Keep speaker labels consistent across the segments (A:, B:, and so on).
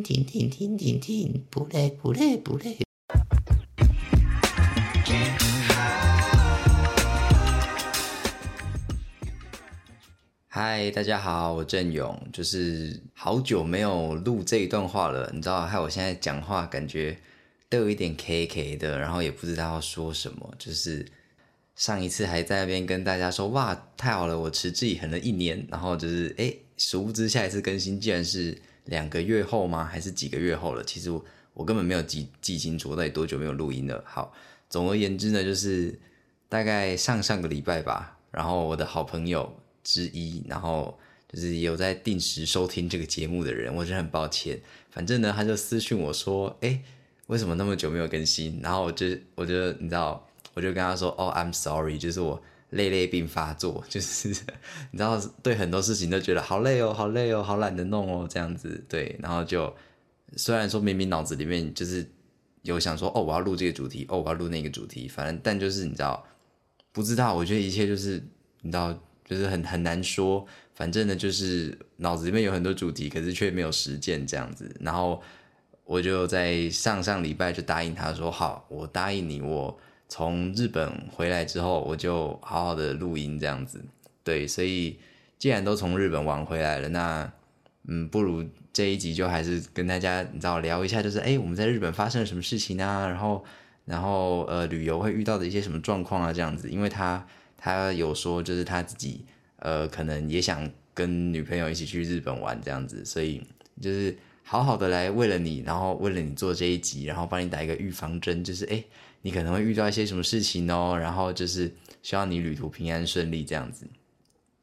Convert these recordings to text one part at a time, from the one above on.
A: 停停停停停停，不累不累不累。嗨，大家好，我郑勇，就是好久没有录这一段话了，你知道，害我现在讲话感觉都有一点 K K 的，然后也不知道要说什么，就是上一次还在那边跟大家说，哇，太好了，我持之以恒了一年，然后就是哎，殊不知下一次更新竟然是两个月后吗？还是几个月后了？其实我我根本没有记记清楚到底多久没有录音了。好，总而言之呢，就是大概上上个礼拜吧，然后我的好朋友。之一，然后就是有在定时收听这个节目的人，我就很抱歉。反正呢，他就私讯我说：“哎，为什么那么久没有更新？”然后我就，我就你知道，我就跟他说：“哦，I'm sorry，就是我累累病发作，就是你知道，对很多事情都觉得好累哦，好累哦，好懒得弄哦，这样子。对，然后就虽然说明明脑子里面就是有想说，哦，我要录这个主题，哦，我要录那个主题，反正但就是你知道，不知道，我觉得一切就是你知道。”就是很很难说，反正呢，就是脑子里面有很多主题，可是却没有实践这样子。然后我就在上上礼拜就答应他说：“好，我答应你，我从日本回来之后，我就好好的录音这样子。”对，所以既然都从日本玩回来了，那嗯，不如这一集就还是跟大家你知道聊一下，就是哎，我们在日本发生了什么事情啊？然后然后呃，旅游会遇到的一些什么状况啊？这样子，因为他。他有说，就是他自己，呃，可能也想跟女朋友一起去日本玩这样子，所以就是好好的来为了你，然后为了你做这一集，然后帮你打一个预防针，就是哎，你可能会遇到一些什么事情哦，然后就是希望你旅途平安顺利这样子。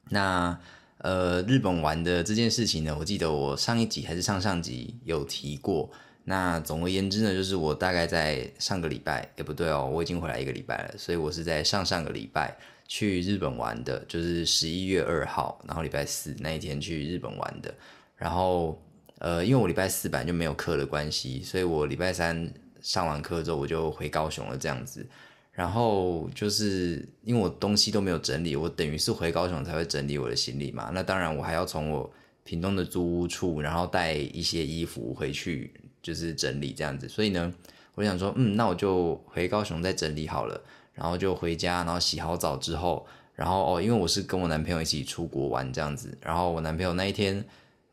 A: 那呃，日本玩的这件事情呢，我记得我上一集还是上上集有提过。那总而言之呢，就是我大概在上个礼拜，也不对哦，我已经回来一个礼拜了，所以我是在上上个礼拜。去日本玩的，就是十一月二号，然后礼拜四那一天去日本玩的。然后，呃，因为我礼拜四本就没有课的关系，所以我礼拜三上完课之后我就回高雄了，这样子。然后就是因为我东西都没有整理，我等于是回高雄才会整理我的行李嘛。那当然，我还要从我屏东的租屋处，然后带一些衣服回去，就是整理这样子。所以呢，我想说，嗯，那我就回高雄再整理好了。然后就回家，然后洗好澡之后，然后哦，因为我是跟我男朋友一起出国玩这样子，然后我男朋友那一天，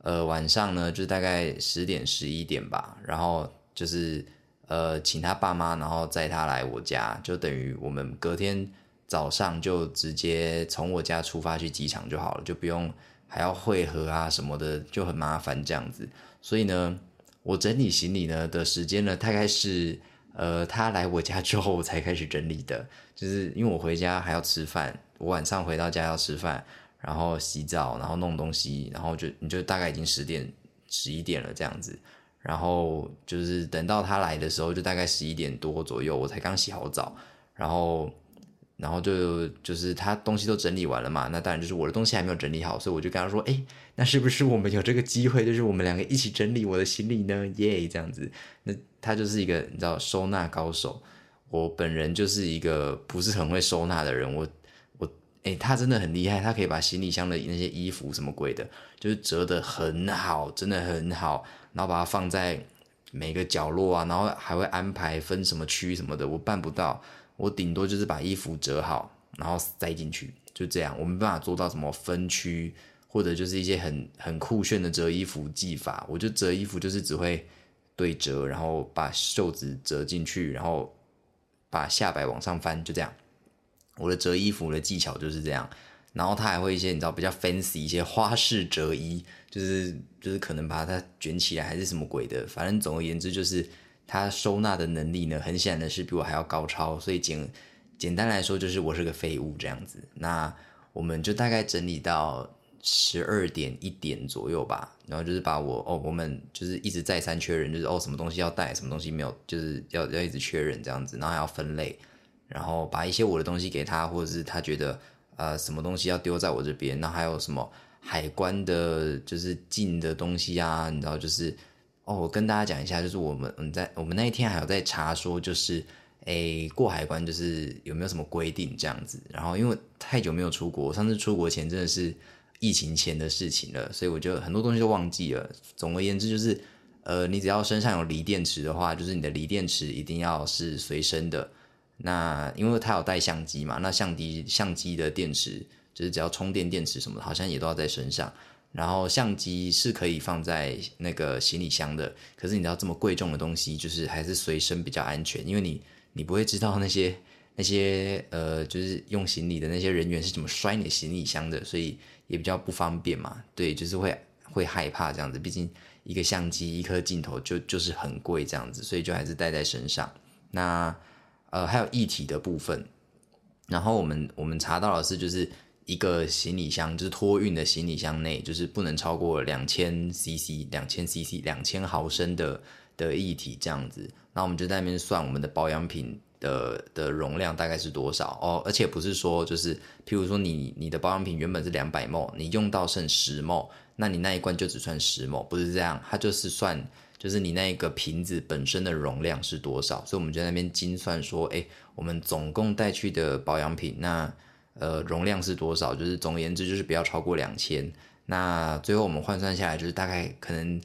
A: 呃，晚上呢，就大概十点十一点吧，然后就是呃，请他爸妈，然后载他来我家，就等于我们隔天早上就直接从我家出发去机场就好了，就不用还要汇合啊什么的，就很麻烦这样子。所以呢，我整理行李呢的时间呢，大概是。呃，他来我家之后，我才开始整理的，就是因为我回家还要吃饭，我晚上回到家要吃饭，然后洗澡，然后弄东西，然后就你就大概已经十点、十一点了这样子，然后就是等到他来的时候，就大概十一点多左右，我才刚洗好澡，然后。然后就就是他东西都整理完了嘛，那当然就是我的东西还没有整理好，所以我就跟他说，哎，那是不是我们有这个机会，就是我们两个一起整理我的行李呢？耶，这样子，那他就是一个你知道收纳高手，我本人就是一个不是很会收纳的人，我我哎，他真的很厉害，他可以把行李箱的那些衣服什么鬼的，就是折得很好，真的很好，然后把它放在每个角落啊，然后还会安排分什么区什么的，我办不到。我顶多就是把衣服折好，然后塞进去，就这样。我没办法做到什么分区，或者就是一些很很酷炫的折衣服技法。我就折衣服就是只会对折，然后把袖子折进去，然后把下摆往上翻，就这样。我的折衣服的技巧就是这样。然后他还会一些你知道比较 fancy 一些花式折衣，就是就是可能把它卷起来还是什么鬼的。反正总而言之就是。他收纳的能力呢，很显然的是比我还要高超，所以简简单来说就是我是个废物这样子。那我们就大概整理到十二点一点左右吧，然后就是把我哦，我们就是一直再三确认，就是哦什么东西要带，什么东西没有，就是要要一直确认这样子，然后还要分类，然后把一些我的东西给他，或者是他觉得呃什么东西要丢在我这边，那还有什么海关的，就是进的东西啊，你知道就是。哦，我跟大家讲一下，就是我们嗯在我们那一天还有在查说，就是诶过海关就是有没有什么规定这样子。然后因为太久没有出国，上次出国前真的是疫情前的事情了，所以我就很多东西都忘记了。总而言之就是，呃，你只要身上有锂电池的话，就是你的锂电池一定要是随身的。那因为它有带相机嘛，那相机相机的电池就是只要充电电池什么的，好像也都要在身上。然后相机是可以放在那个行李箱的，可是你知道这么贵重的东西，就是还是随身比较安全，因为你你不会知道那些那些呃，就是用行李的那些人员是怎么摔你的行李箱的，所以也比较不方便嘛。对，就是会会害怕这样子，毕竟一个相机一颗镜头就就是很贵这样子，所以就还是带在身上。那呃还有一体的部分，然后我们我们查到的是就是。一个行李箱就是托运的行李箱内，就是不能超过两千 CC、两千 CC、两千毫升的的液体这样子。那我们就在那边算我们的保养品的的容量大概是多少哦，而且不是说就是，譬如说你你的保养品原本是两百 ml，你用到剩十 ml，那你那一罐就只算十 ml，不是这样，它就是算就是你那个瓶子本身的容量是多少，所以我们在那边精算说，哎，我们总共带去的保养品那。呃，容量是多少？就是总而言之，就是不要超过两千。那最后我们换算下来，就是大概可能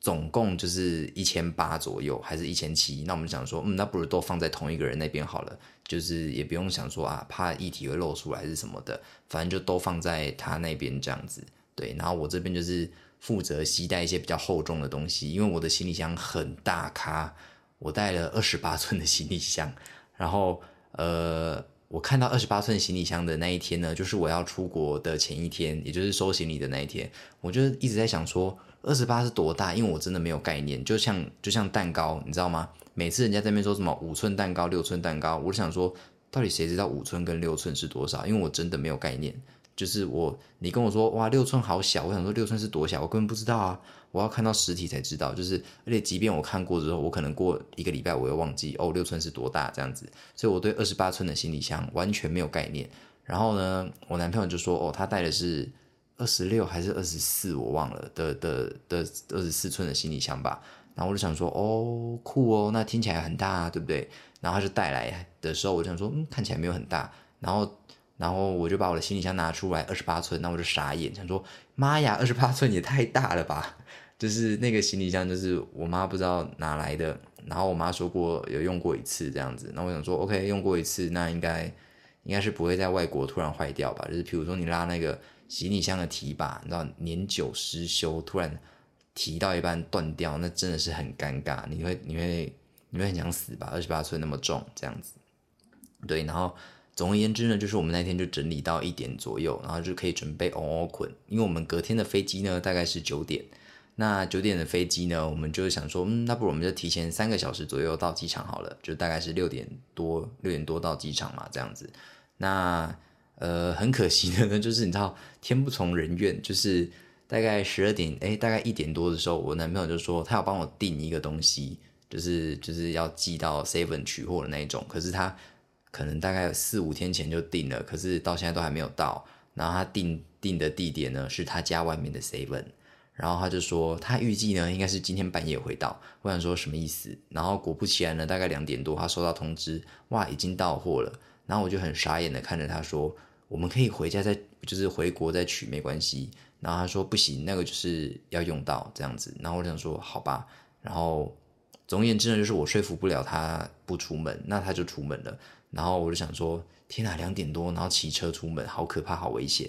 A: 总共就是一千八左右，还是一千七？那我们想说，嗯，那不如都放在同一个人那边好了，就是也不用想说啊，怕液体会漏出来是什么的，反正就都放在他那边这样子。对，然后我这边就是负责携带一些比较厚重的东西，因为我的行李箱很大咖，我带了二十八寸的行李箱，然后呃。我看到二十八寸行李箱的那一天呢，就是我要出国的前一天，也就是收行李的那一天。我就一直在想说，二十八是多大？因为我真的没有概念。就像就像蛋糕，你知道吗？每次人家在那边说什么五寸蛋糕、六寸蛋糕，我就想说，到底谁知道五寸跟六寸是多少？因为我真的没有概念。就是我，你跟我说哇，六寸好小，我想说六寸是多小，我根本不知道啊。我要看到实体才知道，就是而且即便我看过之后，我可能过一个礼拜我又忘记哦，六寸是多大这样子。所以我对二十八寸的行李箱完全没有概念。然后呢，我男朋友就说哦，他带的是二十六还是二十四，我忘了的的的二十四寸的行李箱吧。然后我就想说哦，酷哦，那听起来很大，啊，对不对？然后他就带来的时候，我就想说嗯，看起来没有很大。然后。然后我就把我的行李箱拿出来，二十八寸，那我就傻眼，想说妈呀，二十八寸也太大了吧！就是那个行李箱，就是我妈不知道哪来的，然后我妈说过有用过一次这样子，那我想说，OK，用过一次，那应该应该是不会在外国突然坏掉吧？就是比如说你拉那个行李箱的提把，你知道年久失修，突然提到一半断掉，那真的是很尴尬，你会你会你会很想死吧？二十八寸那么重，这样子，对，然后。总而言之呢，就是我们那天就整理到一点左右，然后就可以准备哦捆，因为我们隔天的飞机呢大概是九点，那九点的飞机呢，我们就想说，嗯，那不如我们就提前三个小时左右到机场好了，就大概是六点多六点多到机场嘛，这样子。那呃很可惜的呢，就是你知道天不从人愿，就是大概十二点，哎，大概一点多的时候，我男朋友就说他要帮我订一个东西，就是就是要寄到 seven 取货的那一种，可是他。可能大概四五天前就订了，可是到现在都还没有到。然后他订订的地点呢是他家外面的 seven，然后他就说他预计呢应该是今天半夜会到。我想说什么意思？然后果不其然呢，大概两点多他收到通知，哇，已经到货了。然后我就很傻眼的看着他说，我们可以回家再就是回国再取没关系。然后他说不行，那个就是要用到这样子。然后我想说好吧。然后总而言之呢，就是我说服不了他不出门，那他就出门了。然后我就想说，天哪，两点多，然后骑车出门，好可怕，好危险。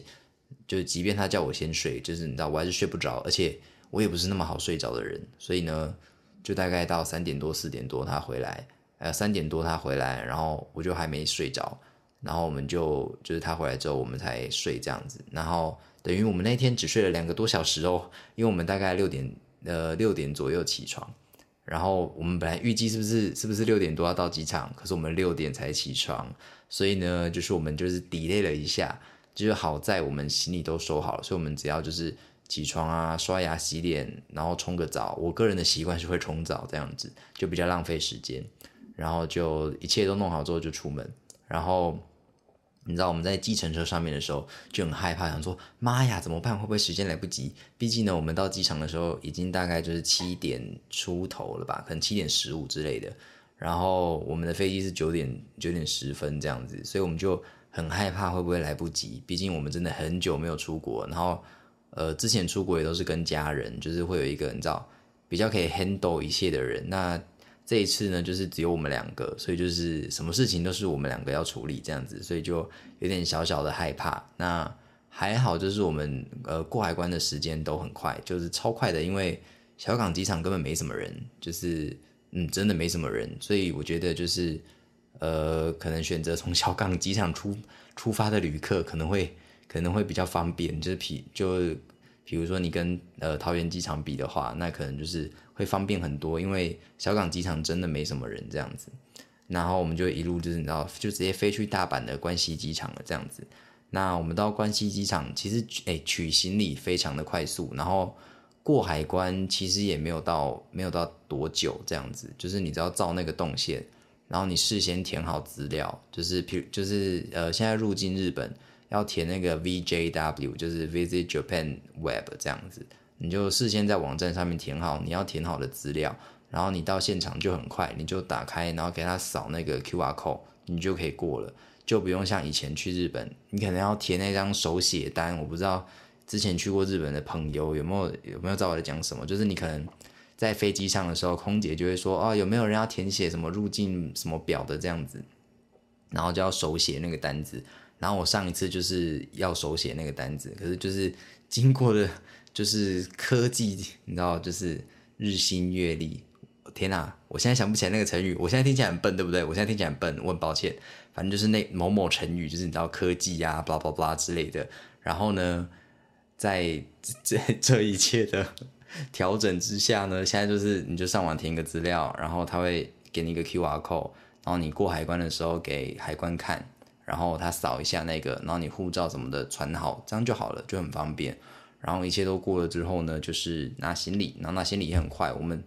A: 就即便他叫我先睡，就是你知道，我还是睡不着，而且我也不是那么好睡着的人。所以呢，就大概到三点多、四点多他回来，呃，三点多他回来，然后我就还没睡着。然后我们就就是他回来之后，我们才睡这样子。然后等于我们那天只睡了两个多小时哦，因为我们大概六点呃六点左右起床。然后我们本来预计是不是是不是六点多要到机场，可是我们六点才起床，所以呢，就是我们就是 delay 了一下，就是好在我们行李都收好了，所以我们只要就是起床啊、刷牙、洗脸，然后冲个澡。我个人的习惯是会冲澡，这样子就比较浪费时间。然后就一切都弄好之后就出门，然后。你知道我们在计程车上面的时候就很害怕，想说妈呀怎么办？会不会时间来不及？毕竟呢，我们到机场的时候已经大概就是七点出头了吧，可能七点十五之类的。然后我们的飞机是九点九点十分这样子，所以我们就很害怕会不会来不及。毕竟我们真的很久没有出国，然后呃之前出国也都是跟家人，就是会有一个你知道。比较可以 handle 一切的人。那这一次呢，就是只有我们两个，所以就是什么事情都是我们两个要处理这样子，所以就有点小小的害怕。那还好，就是我们呃过海关的时间都很快，就是超快的，因为小港机场根本没什么人，就是嗯真的没什么人，所以我觉得就是呃可能选择从小港机场出出发的旅客可能会可能会比较方便，就是比就比如说你跟呃桃园机场比的话，那可能就是会方便很多，因为小港机场真的没什么人这样子，然后我们就一路就是你知道就直接飞去大阪的关西机场了这样子。那我们到关西机场，其实诶取行李非常的快速，然后过海关其实也没有到没有到多久这样子，就是你知道照那个动线，然后你事先填好资料，就是譬如就是呃现在入境日本要填那个 VJW，就是 Visit Japan Web 这样子，你就事先在网站上面填好你要填好的资料，然后你到现场就很快，你就打开，然后给他扫那个 QR code，你就可以过了。就不用像以前去日本，你可能要填那张手写单。我不知道之前去过日本的朋友有没有有没有知道我在讲什么？就是你可能在飞机上的时候，空姐就会说：“哦，有没有人要填写什么入境什么表的这样子？”然后就要手写那个单子。然后我上一次就是要手写那个单子，可是就是经过的，就是科技，你知道，就是日新月异。天哪，我现在想不起来那个成语，我现在听起来很笨，对不对？我现在听起来很笨，我很抱歉。反正就是那某某成语，就是你知道科技呀，巴拉巴拉之类的。然后呢，在这这一切的调整之下呢，现在就是你就上网填一个资料，然后他会给你一个 Q R code，然后你过海关的时候给海关看，然后他扫一下那个，然后你护照什么的传好，这样就好了，就很方便。然后一切都过了之后呢，就是拿行李，然后拿行李也很快，我们。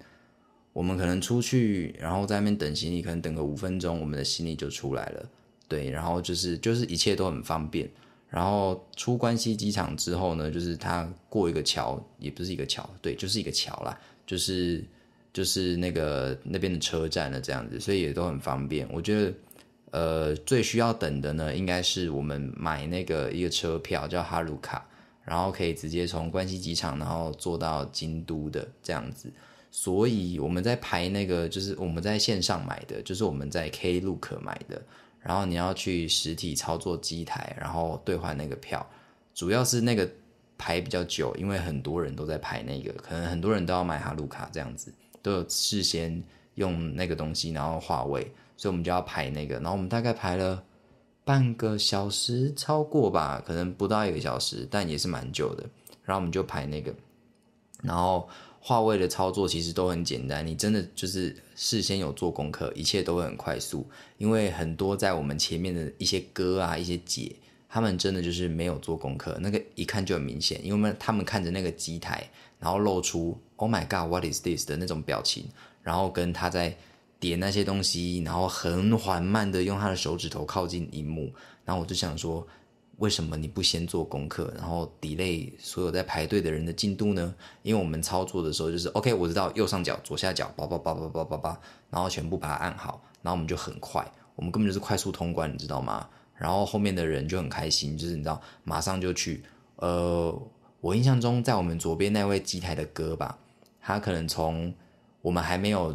A: 我们可能出去，然后在那边等行李，可能等个五分钟，我们的行李就出来了。对，然后就是就是一切都很方便。然后出关西机场之后呢，就是他过一个桥，也不是一个桥，对，就是一个桥啦，就是就是那个那边的车站了这样子，所以也都很方便。我觉得，呃，最需要等的呢，应该是我们买那个一个车票叫哈鲁卡，然后可以直接从关西机场，然后坐到京都的这样子。所以我们在排那个，就是我们在线上买的，就是我们在 Klook 买的。然后你要去实体操作机台，然后兑换那个票。主要是那个排比较久，因为很多人都在排那个，可能很多人都要买哈鲁卡这样子，都有事先用那个东西，然后划位，所以我们就要排那个。然后我们大概排了半个小时，超过吧，可能不到一个小时，但也是蛮久的。然后我们就排那个，然后。话位的操作其实都很简单，你真的就是事先有做功课，一切都会很快速。因为很多在我们前面的一些哥啊、一些姐，他们真的就是没有做功课，那个一看就很明显。因为他们看着那个机台，然后露出 “Oh my God, what is this” 的那种表情，然后跟他在点那些东西，然后很缓慢的用他的手指头靠近荧幕，然后我就想说。为什么你不先做功课，然后 delay 所有在排队的人的进度呢？因为我们操作的时候就是 OK，我知道右上角、左下角，叭叭叭叭叭叭叭，然后全部把它按好，然后我们就很快，我们根本就是快速通关，你知道吗？然后后面的人就很开心，就是你知道，马上就去。呃，我印象中在我们左边那位机台的哥吧，他可能从我们还没有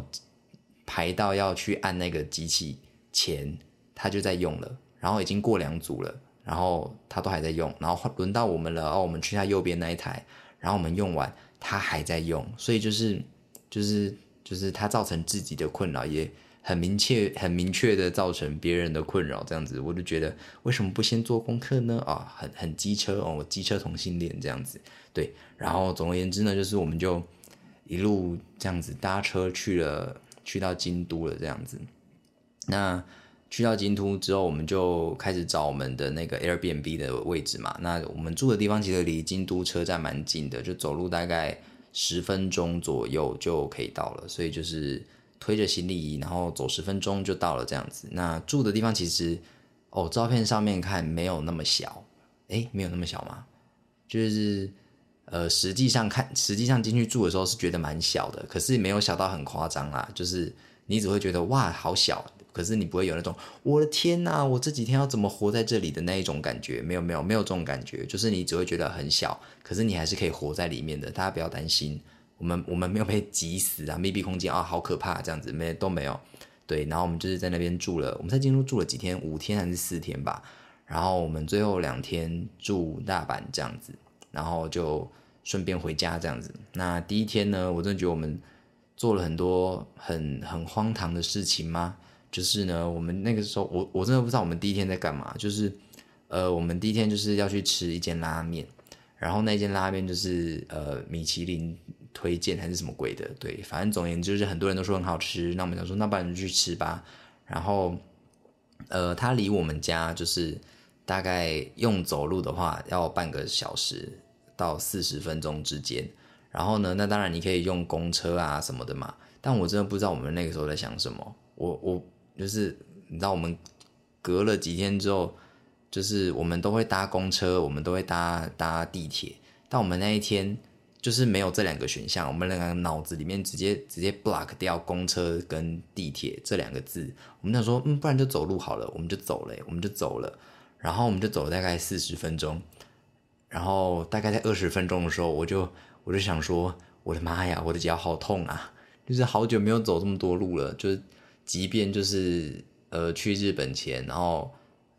A: 排到要去按那个机器前，他就在用了，然后已经过两组了。然后他都还在用，然后轮到我们了，哦，我们去他右边那一台，然后我们用完，他还在用，所以就是就是就是他造成自己的困扰，也很明确很明确的造成别人的困扰，这样子，我就觉得为什么不先做功课呢？啊，很很机车哦，机车同性恋这样子，对，然后总而言之呢，就是我们就一路这样子搭车去了，去到京都了这样子，那。去到京都之后，我们就开始找我们的那个 Airbnb 的位置嘛。那我们住的地方其实离京都车站蛮近的，就走路大概十分钟左右就可以到了。所以就是推着行李，然后走十分钟就到了这样子。那住的地方其实哦，照片上面看没有那么小，诶，没有那么小吗？就是呃，实际上看，实际上进去住的时候是觉得蛮小的，可是没有小到很夸张啦。就是你只会觉得哇，好小。可是你不会有那种我的天呐，我这几天要怎么活在这里的那一种感觉？没有没有没有这种感觉，就是你只会觉得很小，可是你还是可以活在里面的。大家不要担心，我们我们没有被挤死啊，密闭空间啊，好可怕这样子，没都没有。对，然后我们就是在那边住了，我们在京都住了几天，五天还是四天吧。然后我们最后两天住大阪这样子，然后就顺便回家这样子。那第一天呢，我真的觉得我们做了很多很很荒唐的事情吗？就是呢，我们那个时候，我我真的不知道我们第一天在干嘛。就是，呃，我们第一天就是要去吃一间拉面，然后那间拉面就是呃米其林。推荐还是什么鬼的？对，反正总而言之，就是很多人都说很好吃。那我们想说，那不然就去吃吧。然后，呃，它离我们家就是大概用走路的话要半个小时到四十分钟之间。然后呢，那当然你可以用公车啊什么的嘛。但我真的不知道我们那个时候在想什么。我我就是你知道，我们隔了几天之后，就是我们都会搭公车，我们都会搭搭地铁。但我们那一天。就是没有这两个选项，我们两个脑子里面直接直接 block 掉公车跟地铁这两个字。我们想说，嗯，不然就走路好了，我们就走了，我们就走了。然后我们就走了大概四十分钟，然后大概在二十分钟的时候，我就我就想说，我的妈呀，我的脚好痛啊！就是好久没有走这么多路了，就是即便就是呃去日本前，然后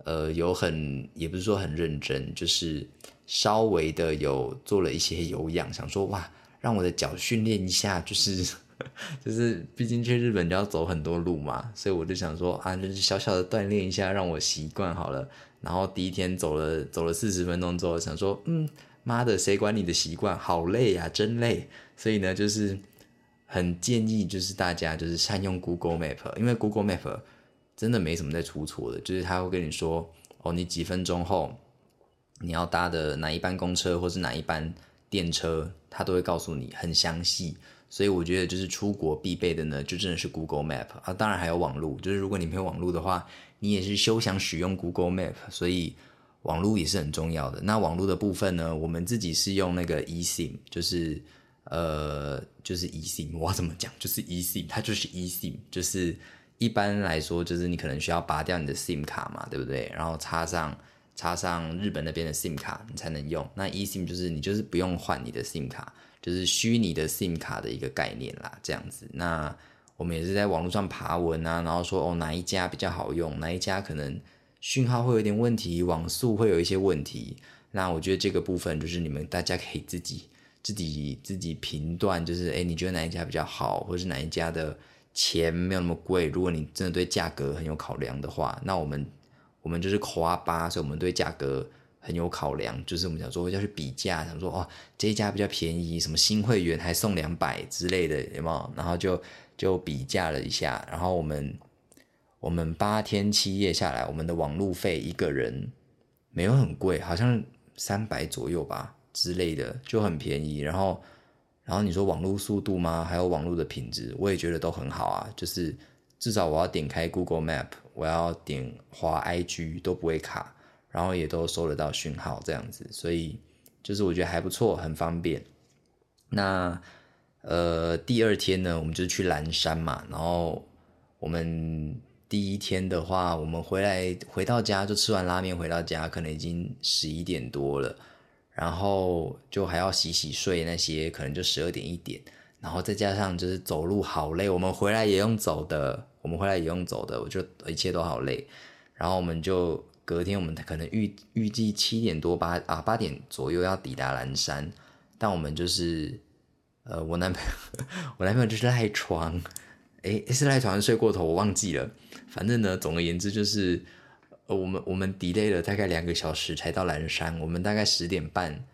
A: 呃有很也不是说很认真，就是。稍微的有做了一些有氧，想说哇，让我的脚训练一下，就是 就是，毕竟去日本就要走很多路嘛，所以我就想说啊，就是小小的锻炼一下，让我习惯好了。然后第一天走了走了四十分钟之后，想说嗯，妈的，谁管你的习惯？好累呀，真累。所以呢，就是很建议就是大家就是善用 Google Map，因为 Google Map 真的没什么在出错的，就是他会跟你说哦，你几分钟后。你要搭的哪一班公车或是哪一班电车，他都会告诉你很详细。所以我觉得就是出国必备的呢，就真的是 Google Map 啊。当然还有网络，就是如果你没有网络的话，你也是休想使用 Google Map。所以网络也是很重要的。那网络的部分呢，我们自己是用那个 eSIM，就是呃，就是 eSIM。我怎么讲？就是 eSIM，它就是 eSIM，就是一般来说，就是你可能需要拔掉你的 SIM 卡嘛，对不对？然后插上。插上日本那边的 SIM 卡，你才能用。那 eSIM 就是你就是不用换你的 SIM 卡，就是虚拟的 SIM 卡的一个概念啦，这样子。那我们也是在网络上爬文啊，然后说哦哪一家比较好用，哪一家可能讯号会有点问题，网速会有一些问题。那我觉得这个部分就是你们大家可以自己自己自己评断，就是哎你觉得哪一家比较好，或者是哪一家的钱没有那么贵。如果你真的对价格很有考量的话，那我们。我们就是夸巴，所以我们对价格很有考量。就是我们想说要去比价，想说哦这一家比较便宜，什么新会员还送两百之类的，有没有？然后就就比价了一下，然后我们我们八天七夜下来，我们的网路费一个人没有很贵，好像三百左右吧之类的，就很便宜。然后然后你说网络速度吗？还有网络的品质，我也觉得都很好啊。就是至少我要点开 Google Map。我要点滑 IG 都不会卡，然后也都收得到讯号这样子，所以就是我觉得还不错，很方便。那呃第二天呢，我们就去蓝山嘛，然后我们第一天的话，我们回来回到家就吃完拉面回到家，可能已经十一点多了，然后就还要洗洗睡那些，可能就十二点一点，然后再加上就是走路好累，我们回来也用走的。我们回来也用走的，我就一切都好累。然后我们就隔天，我们可能预预计七点多八啊八点左右要抵达蓝山，但我们就是呃，我男朋友 我男朋友就是赖床，诶，是赖床睡过头，我忘记了。反正呢，总而言之就是呃，我们我们 delay 了大概两个小时才到蓝山，我们大概十点半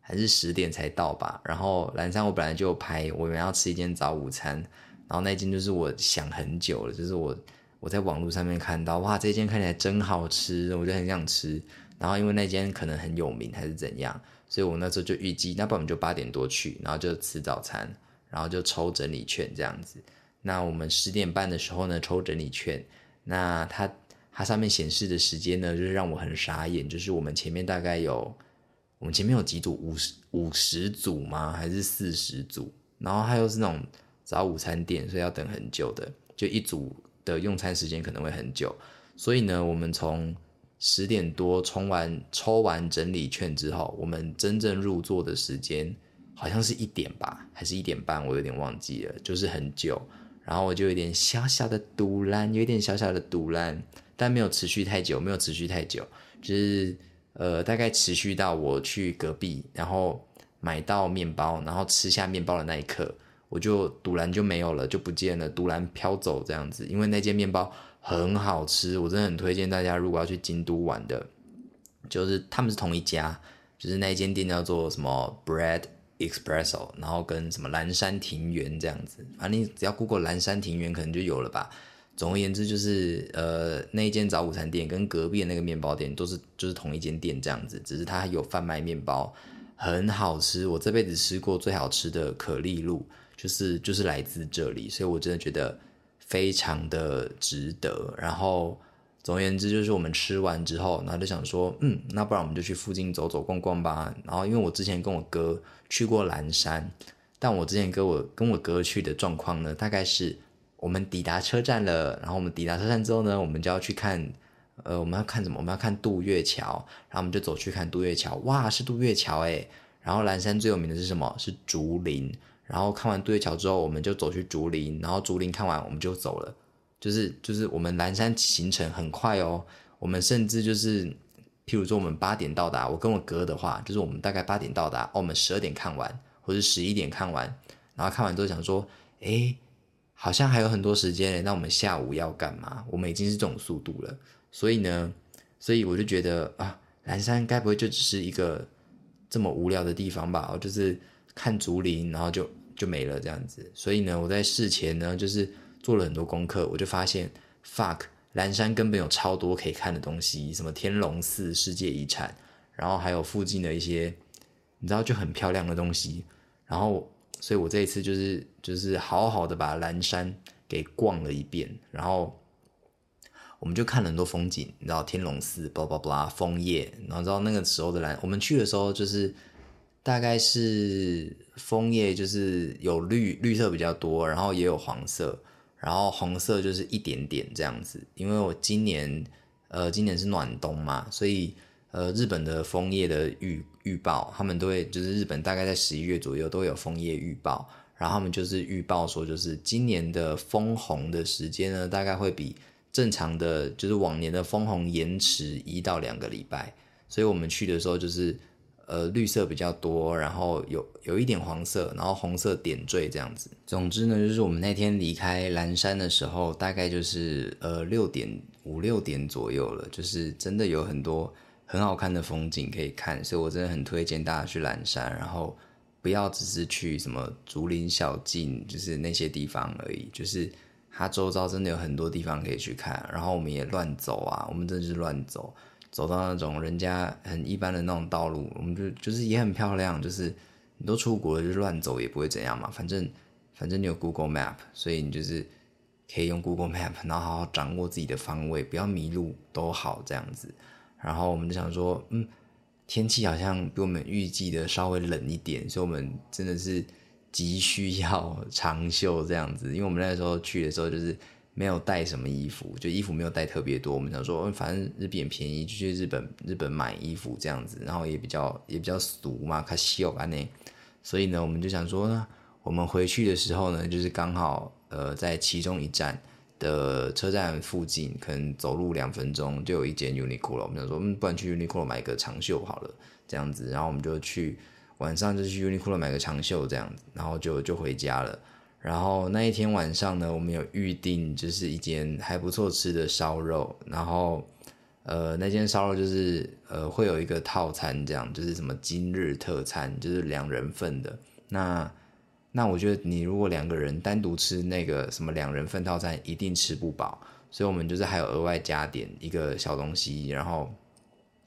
A: 还是十点才到吧。然后蓝山我本来就拍，我们要吃一间早午餐。然后那间就是我想很久了，就是我我在网络上面看到，哇，这间看起来真好吃，我就很想吃。然后因为那间可能很有名还是怎样，所以我那时候就预计，那不然我们就八点多去，然后就吃早餐，然后就抽整理券这样子。那我们十点半的时候呢抽整理券，那它它上面显示的时间呢，就是让我很傻眼，就是我们前面大概有我们前面有几组五十五十组吗？还是四十组？然后它又是那种。早午餐店，所以要等很久的，就一组的用餐时间可能会很久。所以呢，我们从十点多充完抽完整理券之后，我们真正入座的时间好像是一点吧，还是一点半，我有点忘记了，就是很久。然后我就有点小小的堵烂，有点小小的堵烂，但没有持续太久，没有持续太久，就是呃大概持续到我去隔壁，然后买到面包，然后吃下面包的那一刻，我就堵烂就没有了，就不见了，堵烂飘走这样子。因为那间面包很好吃，我真的很推荐大家，如果要去京都玩的，就是他们是同一家，就是那间店叫做什么 Bread。Espresso，然后跟什么蓝山庭园这样子，反正你只要 Google 蓝山庭园，可能就有了吧。总而言之，就是呃，那一间早午餐店跟隔壁的那个面包店都是就是同一间店这样子，只是它有贩卖面包，很好吃。我这辈子吃过最好吃的可丽露，就是就是来自这里，所以我真的觉得非常的值得。然后。总而言之，就是我们吃完之后，然后就想说，嗯，那不然我们就去附近走走逛逛吧。然后，因为我之前跟我哥去过蓝山，但我之前跟我跟我哥去的状况呢，大概是我们抵达车站了，然后我们抵达车站之后呢，我们就要去看，呃，我们要看什么？我们要看渡月桥，然后我们就走去看渡月桥。哇，是渡月桥诶。然后蓝山最有名的是什么？是竹林。然后看完对桥之后，我们就走去竹林，然后竹林看完，我们就走了。就是就是我们蓝山行程很快哦，我们甚至就是，譬如说我们八点到达，我跟我哥的话，就是我们大概八点到达，哦，我们十二点看完，或者十一点看完，然后看完之后想说，哎，好像还有很多时间，那我们下午要干嘛？我们已经是这种速度了，所以呢，所以我就觉得啊，蓝山该不会就只是一个这么无聊的地方吧？就是看竹林，然后就就没了这样子。所以呢，我在事前呢，就是。做了很多功课，我就发现，fuck，蓝山根本有超多可以看的东西，什么天龙寺世界遗产，然后还有附近的一些，你知道就很漂亮的东西，然后，所以我这一次就是就是好好的把蓝山给逛了一遍，然后我们就看了很多风景，你知道天龙寺，blah blah blah，枫叶，然后知道那个时候的蓝，我们去的时候就是大概是枫叶就是有绿绿色比较多，然后也有黄色。然后红色就是一点点这样子，因为我今年，呃，今年是暖冬嘛，所以呃，日本的枫叶的预预报，他们都会就是日本大概在十一月左右都有枫叶预报，然后他们就是预报说，就是今年的枫红的时间呢，大概会比正常的就是往年的枫红延迟一到两个礼拜，所以我们去的时候就是。呃，绿色比较多，然后有有一点黄色，然后红色点缀这样子。总之呢，就是我们那天离开蓝山的时候，大概就是呃六点五六点左右了，就是真的有很多很好看的风景可以看，所以我真的很推荐大家去蓝山，然后不要只是去什么竹林小径，就是那些地方而已，就是它周遭真的有很多地方可以去看，然后我们也乱走啊，我们真的是乱走。走到那种人家很一般的那种道路，我们就就是也很漂亮，就是你都出国了，就乱走也不会怎样嘛。反正反正你有 Google Map，所以你就是可以用 Google Map，然后好好掌握自己的方位，不要迷路都好这样子。然后我们就想说，嗯，天气好像比我们预计的稍微冷一点，所以我们真的是急需要长袖这样子，因为我们那时候去的时候就是。没有带什么衣服，就衣服没有带特别多。我们想说，反正日币便宜，就去日本日本买衣服这样子，然后也比较也比较俗嘛，卡西欧安内。所以呢，我们就想说呢，我们回去的时候呢，就是刚好呃在其中一站的车站附近，可能走路两分钟就有一间 Uniqlo。我们想说，嗯，不然去 Uniqlo 买个长袖好了，这样子。然后我们就去晚上就去 Uniqlo 买个长袖这样子，然后就就回家了。然后那一天晚上呢，我们有预定，就是一间还不错吃的烧肉。然后，呃，那间烧肉就是呃会有一个套餐，这样就是什么今日特餐，就是两人份的。那那我觉得你如果两个人单独吃那个什么两人份套餐，一定吃不饱。所以我们就是还有额外加点一个小东西，然后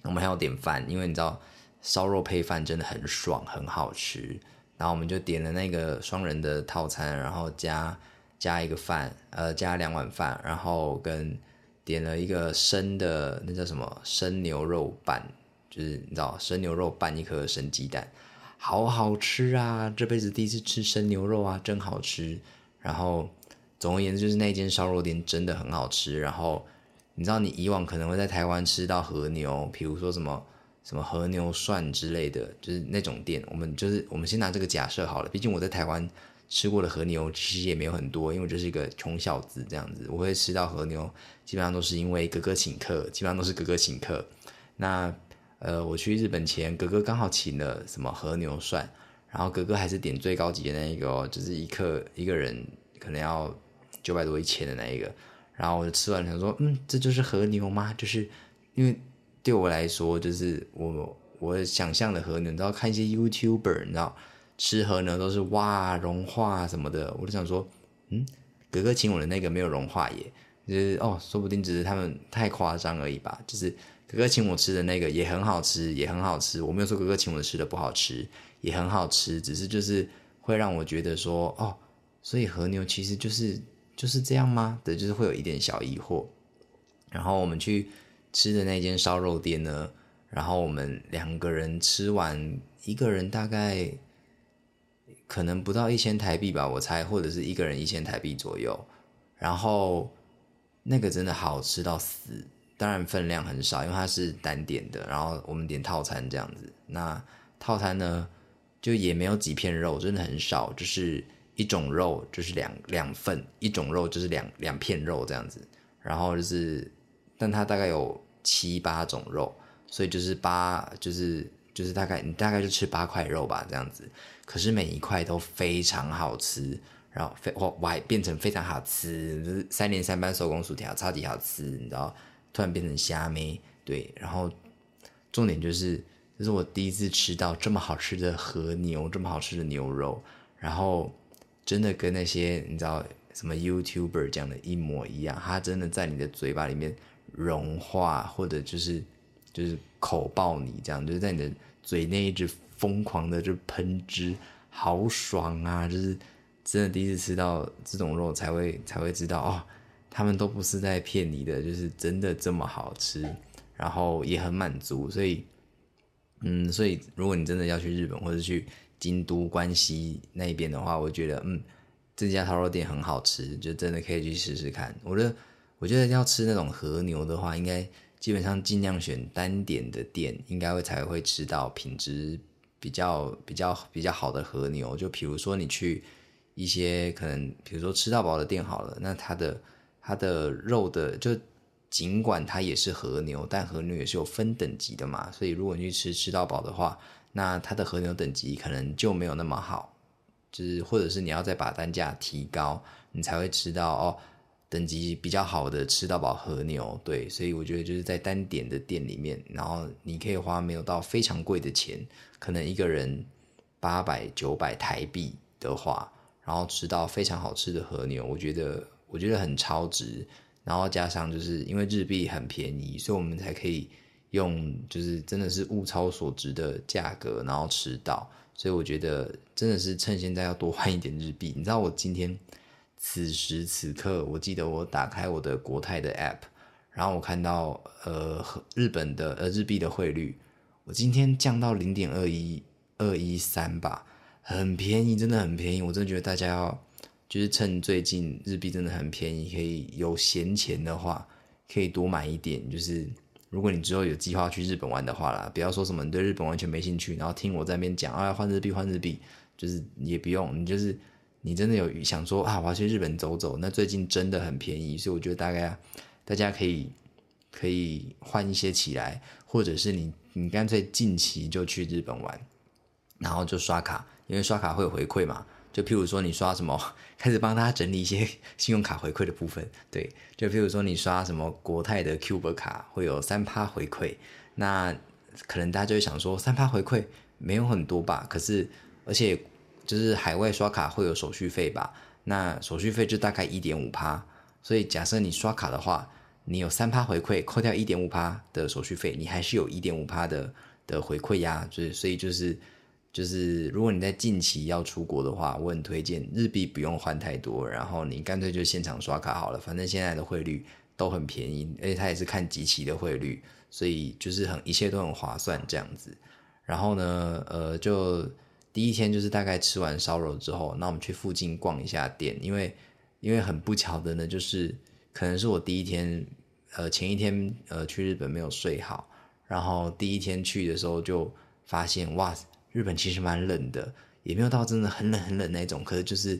A: 我们还要点饭，因为你知道烧肉配饭真的很爽，很好吃。然后我们就点了那个双人的套餐，然后加加一个饭，呃，加两碗饭，然后跟点了一个生的那叫什么生牛肉拌，就是你知道生牛肉拌一颗生鸡蛋，好好吃啊！这辈子第一次吃生牛肉啊，真好吃。然后总而言之，就是那间烧肉店真的很好吃。然后你知道，你以往可能会在台湾吃到和牛，比如说什么什么和牛涮之类的，就是那种店。我们就是我们先拿这个假设好了，毕竟我在台湾吃过的和牛其实也没有很多，因为我就是一个穷小子这样子。我会吃到和牛，基本上都是因为哥哥请客，基本上都是哥哥请客。那呃，我去日本前，哥哥刚好请了什么和牛涮，然后哥哥还是点最高级的那一个哦，就是一克一个人可能要九百多一千的那一个。然后我就吃完想说，嗯，这就是和牛吗？就是因为对我来说，就是我我想象的和牛，你知道看一些 YouTuber，你知道吃和牛都是哇融化什么的，我就想说，嗯，哥哥请我的那个没有融化耶，就是哦，说不定只是他们太夸张而已吧。就是哥哥请我吃的那个也很好吃，也很好吃。我没有说哥哥请我吃的不好吃，也很好吃，只是就是会让我觉得说，哦，所以和牛其实就是。就是这样吗？对，就是会有一点小疑惑。然后我们去吃的那间烧肉店呢，然后我们两个人吃完，一个人大概可能不到一千台币吧，我猜，或者是一个人一千台币左右。然后那个真的好吃到死，当然分量很少，因为它是单点的。然后我们点套餐这样子，那套餐呢就也没有几片肉，真的很少，就是。一种肉就是两两份，一种肉就是两两片肉这样子，然后就是，但它大概有七八种肉，所以就是八就是就是大概你大概就吃八块肉吧这样子，可是每一块都非常好吃，然后非我我还变成非常好吃，就是三连三班手工薯条超级好吃，你知道，突然变成虾米对，然后重点就是这是我第一次吃到这么好吃的和牛，这么好吃的牛肉，然后。真的跟那些你知道什么 YouTuber 讲的一模一样，它真的在你的嘴巴里面融化，或者就是就是口爆你这样，就是在你的嘴内一直疯狂的就喷汁，好爽啊！就是真的第一次吃到这种肉才会才会知道哦，他们都不是在骗你的，就是真的这么好吃，然后也很满足，所以嗯，所以如果你真的要去日本或者去。京都关西那边的话，我觉得嗯，这家烧肉店很好吃，就真的可以去试试看。我觉得，我觉得要吃那种和牛的话，应该基本上尽量选单点的店，应该会才会吃到品质比较比较比较好的和牛。就比如说你去一些可能，比如说吃到饱的店好了，那它的它的肉的就尽管它也是和牛，但和牛也是有分等级的嘛。所以如果你去吃吃到饱的话，那它的和牛等级可能就没有那么好，就是或者是你要再把单价提高，你才会吃到哦等级比较好的吃到饱和牛。对，所以我觉得就是在单点的店里面，然后你可以花没有到非常贵的钱，可能一个人八百九百台币的话，然后吃到非常好吃的和牛，我觉得我觉得很超值。然后加上就是因为日币很便宜，所以我们才可以。用就是真的是物超所值的价格，然后吃到，所以我觉得真的是趁现在要多换一点日币。你知道我今天此时此刻，我记得我打开我的国泰的 app，然后我看到呃日本的呃日币的汇率，我今天降到零点二一二一三吧，很便宜，真的很便宜。我真的觉得大家要就是趁最近日币真的很便宜，可以有闲钱的话，可以多买一点，就是。如果你之后有计划去日本玩的话啦，不要说什么你对日本完全没兴趣，然后听我在那边讲啊换日币换日币，就是也不用，你就是你真的有想说啊我要去日本走走，那最近真的很便宜，所以我觉得大概大家可以可以换一些起来，或者是你你干脆近期就去日本玩，然后就刷卡，因为刷卡会有回馈嘛。就譬如说你刷什么，开始帮他整理一些信用卡回馈的部分，对，就譬如说你刷什么国泰的 Cube 卡会有三趴回馈，那可能大家就会想说三趴回馈没有很多吧，可是而且就是海外刷卡会有手续费吧，那手续费就大概一点五趴，所以假设你刷卡的话，你有三趴回馈，扣掉一点五趴的手续费，你还是有一点五趴的的回馈呀，就是所以就是。就是如果你在近期要出国的话，我很推荐日币不用换太多，然后你干脆就现场刷卡好了，反正现在的汇率都很便宜，而且它也是看集期的汇率，所以就是很一切都很划算这样子。然后呢，呃，就第一天就是大概吃完烧肉之后，那我们去附近逛一下店，因为因为很不巧的呢，就是可能是我第一天，呃，前一天呃去日本没有睡好。然后第一天去的时候就发现，哇，日本其实蛮冷的，也没有到真的很冷很冷那种，可是就是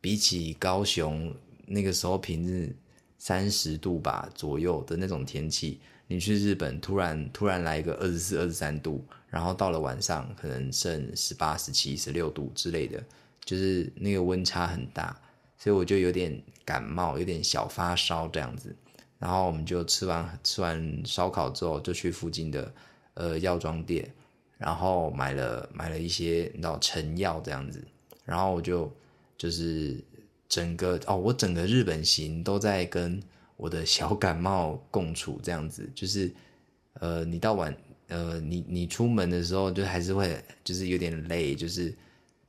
A: 比起高雄那个时候平日三十度吧左右的那种天气，你去日本突然突然来一个二十四、二十三度，然后到了晚上可能剩十八、十七、十六度之类的，就是那个温差很大，所以我就有点感冒，有点小发烧这样子。然后我们就吃完吃完烧烤之后，就去附近的呃药妆店，然后买了买了一些你知道成药这样子。然后我就就是整个哦，我整个日本行都在跟我的小感冒共处这样子。就是呃，你到晚呃，你你出门的时候就还是会就是有点累，就是。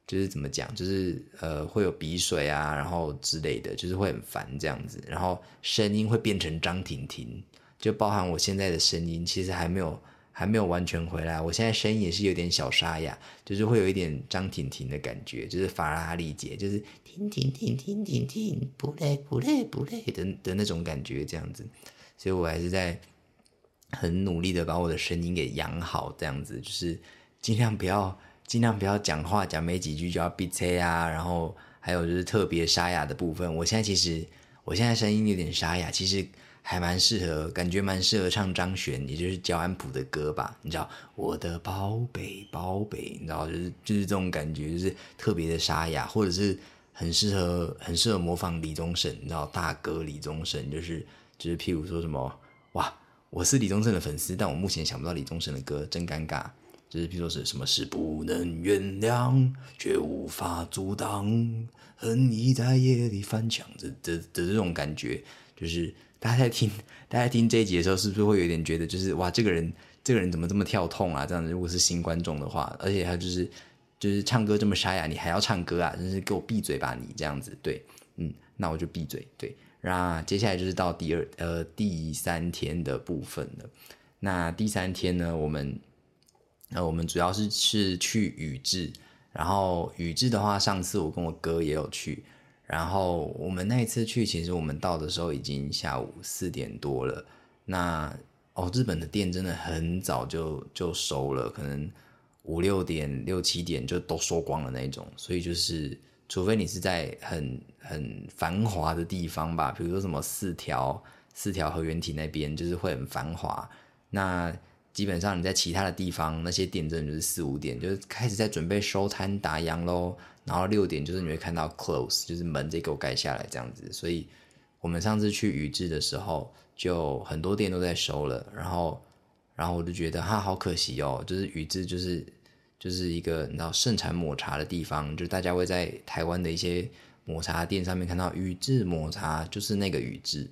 A: 就是怎么讲，就是呃会有鼻水啊，然后之类的，就是会很烦这样子，然后声音会变成张婷婷，就包含我现在的声音，其实还没有还没有完全回来，我现在声音也是有点小沙哑，就是会有一点张婷婷的感觉，就是法拉利姐，就是停停停停停停，不累不累不累的的那种感觉这样子，所以我还是在很努力的把我的声音给养好，这样子就是尽量不要。尽量不要讲话，讲没几句就要闭嘴啊。然后还有就是特别沙哑的部分，我现在其实我现在声音有点沙哑，其实还蛮适合，感觉蛮适合唱张悬，也就是焦安普的歌吧。你知道我的宝贝宝贝，你知道就是就是这种感觉，就是特别的沙哑，或者是很适合很适合模仿李宗盛，你知道大哥李宗盛，就是就是譬如说什么哇，我是李宗盛的粉丝，但我目前想不到李宗盛的歌，真尴尬。就是，比如说是什么事不能原谅，却无法阻挡，恨意在夜里翻墙的的的这种感觉，就是大家在听，大家听这一集的时候，是不是会有点觉得，就是哇，这个人，这个人怎么这么跳痛啊？这样子，如果是新观众的话，而且他就是，就是唱歌这么沙哑，你还要唱歌啊？真是给我闭嘴吧，你这样子，对，嗯，那我就闭嘴，对。那接下来就是到第二呃第三天的部分了。那第三天呢，我们。呃我们主要是是去宇治，然后宇治的话，上次我跟我哥也有去，然后我们那一次去，其实我们到的时候已经下午四点多了。那哦，日本的店真的很早就就收了，可能五六点、六七点就都收光了那种。所以就是，除非你是在很很繁华的地方吧，比如说什么四条四条河原体那边，就是会很繁华。那基本上你在其他的地方，那些店真的就是四五点就是开始在准备收摊打烊喽，然后六点就是你会看到 close，就是门得给我盖下来这样子。所以我们上次去宇治的时候，就很多店都在收了，然后然后我就觉得哈好可惜哦，就是宇治就是就是一个你知道盛产抹茶的地方，就大家会在台湾的一些抹茶店上面看到宇治抹茶，就是那个宇治。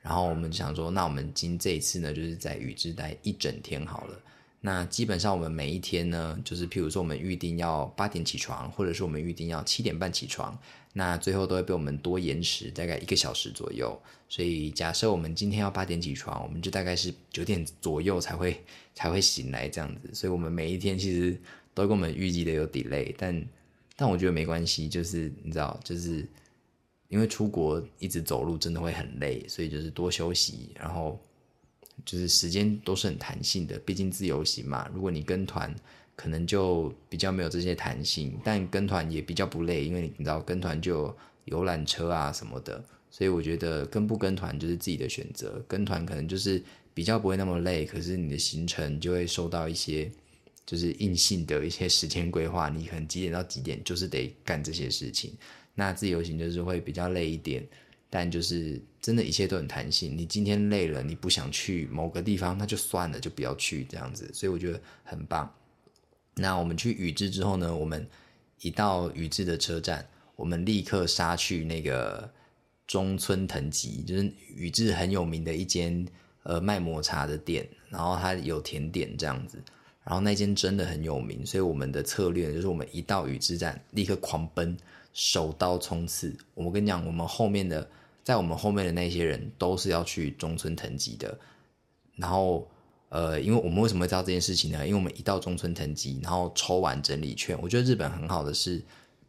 A: 然后我们想说，那我们今这一次呢，就是在宇治待一整天好了。那基本上我们每一天呢，就是譬如说我们预定要八点起床，或者是我们预定要七点半起床，那最后都会被我们多延迟大概一个小时左右。所以假设我们今天要八点起床，我们就大概是九点左右才会才会醒来这样子。所以我们每一天其实都跟我们预计的有 delay，但但我觉得没关系，就是你知道，就是。因为出国一直走路真的会很累，所以就是多休息，然后就是时间都是很弹性的，毕竟自由行嘛。如果你跟团，可能就比较没有这些弹性，但跟团也比较不累，因为你知道跟团就游览车啊什么的，所以我觉得跟不跟团就是自己的选择。跟团可能就是比较不会那么累，可是你的行程就会受到一些就是硬性的一些时间规划，你可能几点到几点就是得干这些事情。那自由行就是会比较累一点，但就是真的一切都很弹性。你今天累了，你不想去某个地方，那就算了，就不要去这样子。所以我觉得很棒。那我们去宇治之后呢，我们一到宇治的车站，我们立刻杀去那个中村藤吉，就是宇治很有名的一间呃卖抹茶的店，然后它有甜点这样子，然后那间真的很有名，所以我们的策略就是我们一到宇治站，立刻狂奔。手刀冲刺！我跟你讲，我们后面的，在我们后面的那些人都是要去中村藤吉的。然后，呃，因为我们为什么知道这件事情呢？因为我们一到中村藤吉，然后抽完整理券。我觉得日本很好的是，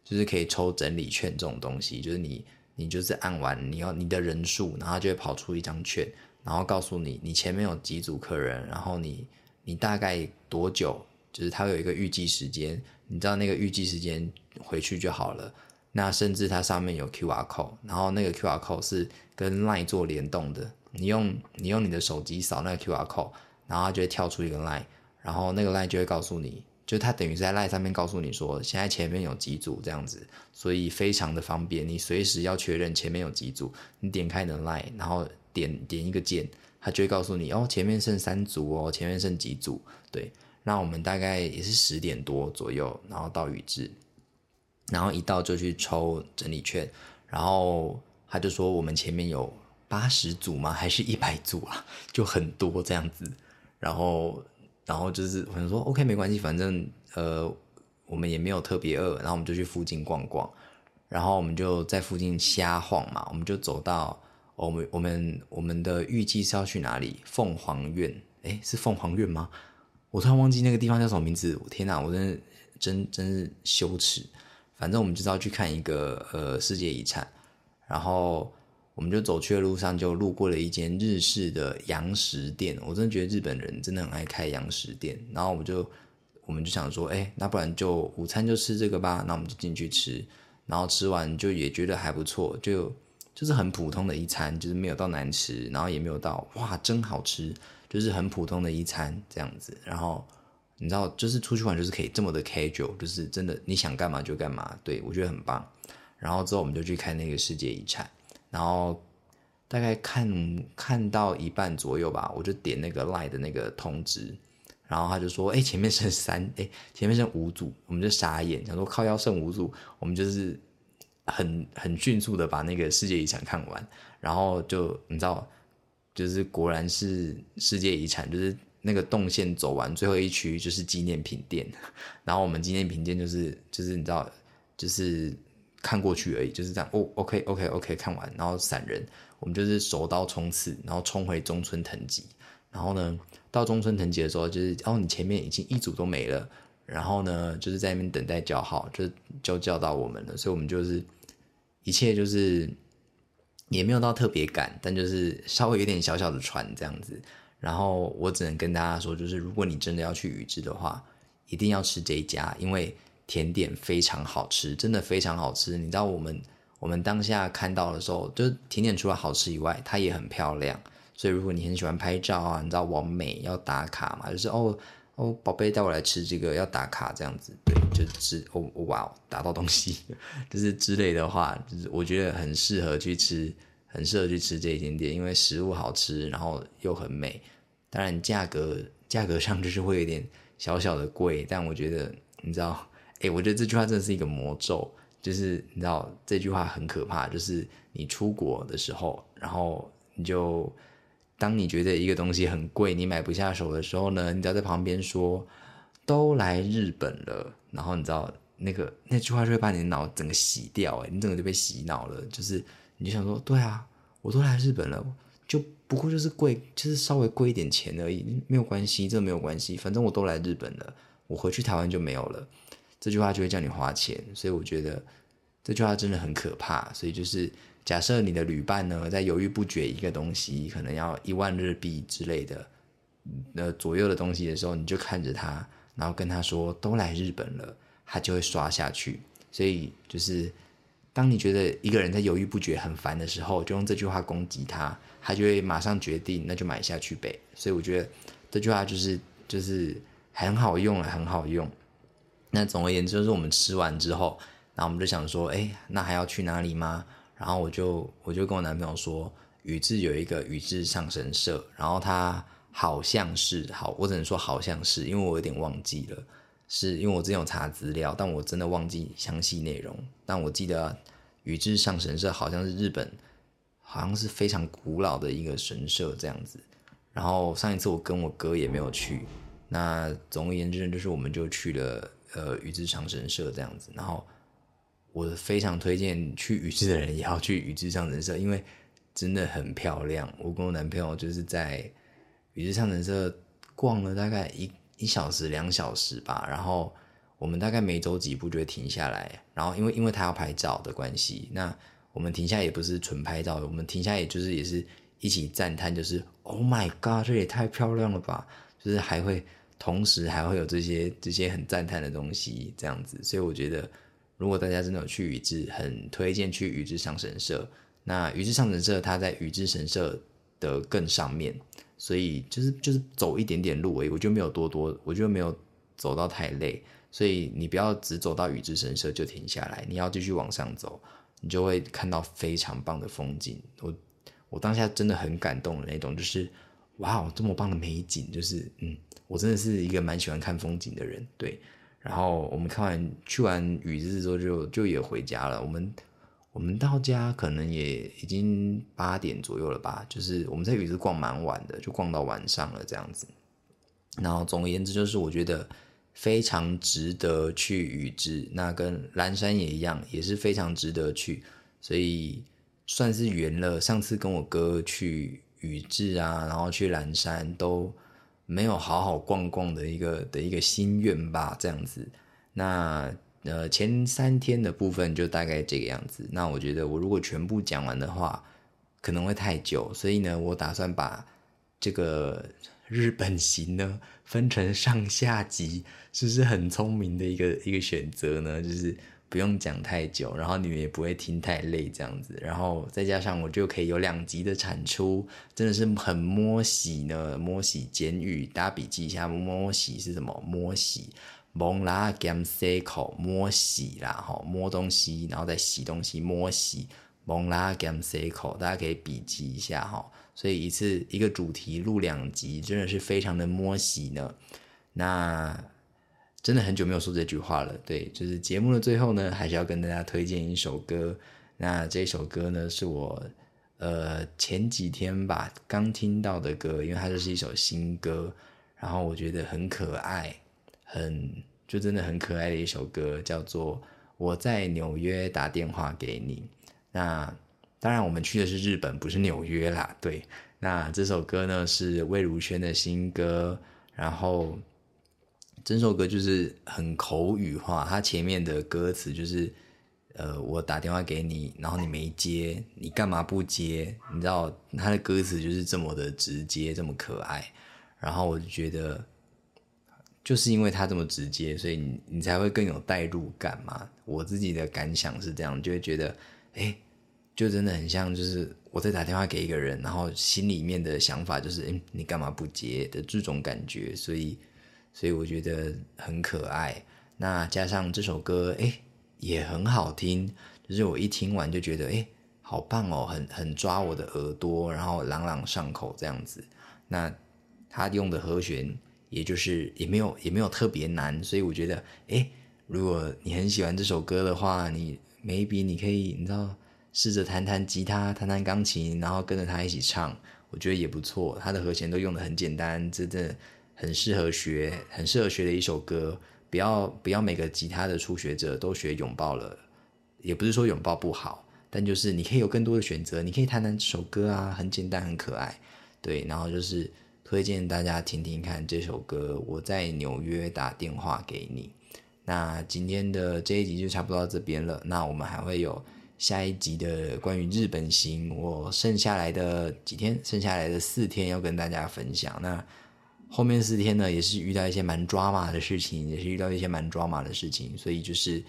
A: 就是可以抽整理券这种东西，就是你你就是按完你要你的人数，然后就会跑出一张券，然后告诉你你前面有几组客人，然后你。你大概多久，就是它有一个预计时间，你知道那个预计时间回去就好了。那甚至它上面有 QR code，然后那个 QR code 是跟 Line 做联动的。你用你用你的手机扫那个 QR code，然后它就会跳出一个 Line，然后那个 Line 就会告诉你，就它等于是在 Line 上面告诉你说，现在前面有几组这样子，所以非常的方便。你随时要确认前面有几组，你点开你的 Line，然后点点一个键，它就会告诉你哦，前面剩三组哦，前面剩几组。对，那我们大概也是十点多左右，然后到宇治。然后一到就去抽整理券，然后他就说我们前面有八十组吗？还是一百组啊？就很多这样子。然后，然后就是我说 OK 没关系，反正呃我们也没有特别饿，然后我们就去附近逛逛。然后我们就在附近瞎晃嘛，我们就走到我们我们我们的预计是要去哪里？凤凰院？诶，是凤凰院吗？我突然忘记那个地方叫什么名字。天哪，我真的真真是羞耻。反正我们就是要去看一个呃世界遗产，然后我们就走去的路上就路过了一间日式的洋食店，我真的觉得日本人真的很爱开洋食店，然后我们就我们就想说，哎，那不然就午餐就吃这个吧，那我们就进去吃，然后吃完就也觉得还不错，就就是很普通的一餐，就是没有到难吃，然后也没有到哇真好吃，就是很普通的一餐这样子，然后。你知道，就是出去玩就是可以这么的 casual，就是真的你想干嘛就干嘛，对我觉得很棒。然后之后我们就去看那个世界遗产，然后大概看看到一半左右吧，我就点那个 line 的那个通知，然后他就说：“哎，前面剩三，哎，前面剩五组。”我们就傻眼，想说靠要剩五组，我们就是很很迅速的把那个世界遗产看完，然后就你知道，就是果然是世界遗产，就是。那个动线走完，最后一区就是纪念品店，然后我们纪念品店就是就是你知道，就是看过去而已，就是这样。哦，OK OK OK，看完，然后散人，我们就是手刀冲刺，然后冲回中村藤吉，然后呢，到中村藤吉的时候，就是哦，你前面已经一组都没了，然后呢，就是在那边等待叫号，就就叫到我们了，所以我们就是一切就是也没有到特别赶，但就是稍微有点小小的喘这样子。然后我只能跟大家说，就是如果你真的要去宇治的话，一定要吃这一家，因为甜点非常好吃，真的非常好吃。你知道我们我们当下看到的时候，就甜点除了好吃以外，它也很漂亮。所以如果你很喜欢拍照啊，你知道完美要打卡嘛，就是哦哦宝贝带我来吃这个要打卡这样子，对，就是哦哇打到东西，就是之类的话，就是我觉得很适合去吃。很适合去吃这一间店，因为食物好吃，然后又很美。当然价格价格上就是会有点小小的贵，但我觉得你知道，哎，我觉得这句话真的是一个魔咒，就是你知道这句话很可怕，就是你出国的时候，然后你就当你觉得一个东西很贵，你买不下手的时候呢，你只要在旁边说都来日本了，然后你知道那个那句话就会把你的脑整个洗掉，哎，你整个就被洗脑了，就是。你就想说，对啊，我都来日本了，就不过就是贵，就是稍微贵一点钱而已，没有关系，这没有关系，反正我都来日本了，我回去台湾就没有了。这句话就会叫你花钱，所以我觉得这句话真的很可怕。所以就是假设你的旅伴呢在犹豫不决一个东西，可能要一万日币之类的，呃左右的东西的时候，你就看着他，然后跟他说都来日本了，他就会刷下去。所以就是。当你觉得一个人在犹豫不决、很烦的时候，就用这句话攻击他，他就会马上决定，那就买下去呗。所以我觉得这句话就是就是很好用了，很好用。那总而言之，就是我们吃完之后，然后我们就想说，哎，那还要去哪里吗？然后我就我就跟我男朋友说，宇治有一个宇治上神社，然后它好像是好，我只能说好像是，因为我有点忘记了。是因为我之前有查资料，但我真的忘记详细内容。但我记得宇治上神社好像是日本，好像是非常古老的一个神社这样子。然后上一次我跟我哥也没有去。那总而言之，就是我们就去了呃宇治上神社这样子。然后我非常推荐去宇治的人也要去宇治上神社，因为真的很漂亮。我跟我男朋友就是在宇治上神社逛了大概一。一小时两小时吧，然后我们大概每走几步就会停下来，然后因为因为他要拍照的关系，那我们停下也不是纯拍照，我们停下也就是也是一起赞叹，就是 Oh my God，这也太漂亮了吧！就是还会同时还会有这些这些很赞叹的东西，这样子。所以我觉得，如果大家真的有去宇治，很推荐去宇治上神社。那宇治上神社它在宇治神社的更上面，所以就是就是走一点点路而已，我就没有多多，我就没有走到太累。所以你不要只走到宇治神社就停下来，你要继续往上走，你就会看到非常棒的风景。我我当下真的很感动的那种，就是哇，这么棒的美景，就是嗯，我真的是一个蛮喜欢看风景的人，对。然后我们看完去完宇治之后，就就也回家了。我们我们到家可能也已经八点左右了吧，就是我们在宇治逛蛮晚的，就逛到晚上了这样子。然后总而言之，就是我觉得。非常值得去宇治，那跟蓝山也一样，也是非常值得去，所以算是圆了上次跟我哥去宇治啊，然后去蓝山都没有好好逛逛的一个的一个心愿吧，这样子。那呃前三天的部分就大概这个样子。那我觉得我如果全部讲完的话，可能会太久，所以呢，我打算把这个。日本行呢，分成上下集，是不是很聪明的一个一个选择呢？就是不用讲太久，然后你们也不会听太累这样子，然后再加上我就可以有两集的产出，真的是很摸喜呢。摸喜监狱，大家笔记一下，摸喜是什么？摸喜蒙拉 gam 口摸洗啦，哈，摸东西，然后再洗东西，摸洗蒙拉 gam 口，大家可以笔记一下哈。所以一次一个主题录两集，真的是非常的摸洗呢。那真的很久没有说这句话了。对，就是节目的最后呢，还是要跟大家推荐一首歌。那这首歌呢，是我呃前几天吧刚听到的歌，因为它就是一首新歌，然后我觉得很可爱，很就真的很可爱的一首歌，叫做《我在纽约打电话给你》。那当然，我们去的是日本，不是纽约啦。对，那这首歌呢是魏如萱的新歌，然后整首歌就是很口语化。它前面的歌词就是，呃，我打电话给你，然后你没接，你干嘛不接？你知道，它的歌词就是这么的直接，这么可爱。然后我就觉得，就是因为他这么直接，所以你你才会更有代入感嘛。我自己的感想是这样，就会觉得，哎。就真的很像，就是我在打电话给一个人，然后心里面的想法就是，哎，你干嘛不接的这种感觉，所以，所以我觉得很可爱。那加上这首歌，哎，也很好听，就是我一听完就觉得，哎，好棒哦，很很抓我的耳朵，然后朗朗上口这样子。那他用的和弦，也就是也没有也没有特别难，所以我觉得，哎，如果你很喜欢这首歌的话，你 maybe 你可以，你知道。试着弹弹吉他，弹弹钢琴，然后跟着他一起唱，我觉得也不错。他的和弦都用的很简单，真的很适合学，很适合学的一首歌。不要不要每个吉他的初学者都学拥抱了，也不是说拥抱不好，但就是你可以有更多的选择，你可以弹弹这首歌啊，很简单，很可爱。对，然后就是推荐大家听听看这首歌。我在纽约打电话给你。那今天的这一集就差不多到这边了。那我们还会有。下一集的关于日本行，我剩下来的几天，剩下来的四天要跟大家分享。那后面四天呢，也是遇到一些蛮抓马的事情，也是遇到一些蛮抓马的事情，所以就是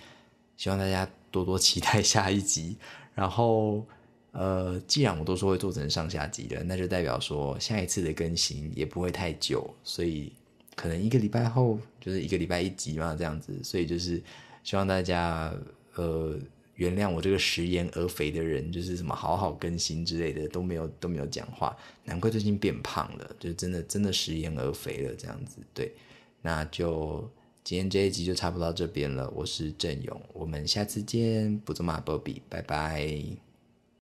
A: 希望大家多多期待下一集。然后，呃，既然我都说会做成上下集的，那就代表说下一次的更新也不会太久，所以可能一个礼拜后就是一个礼拜一集嘛，这样子。所以就是希望大家，呃。原谅我这个食言而肥的人，就是什么好好更新之类的都没有都没有讲话，难怪最近变胖了，就真的真的食言而肥了这样子。对，那就今天这一集就差不多到这边了。我是郑勇，我们下次见，不做马波比，拜拜。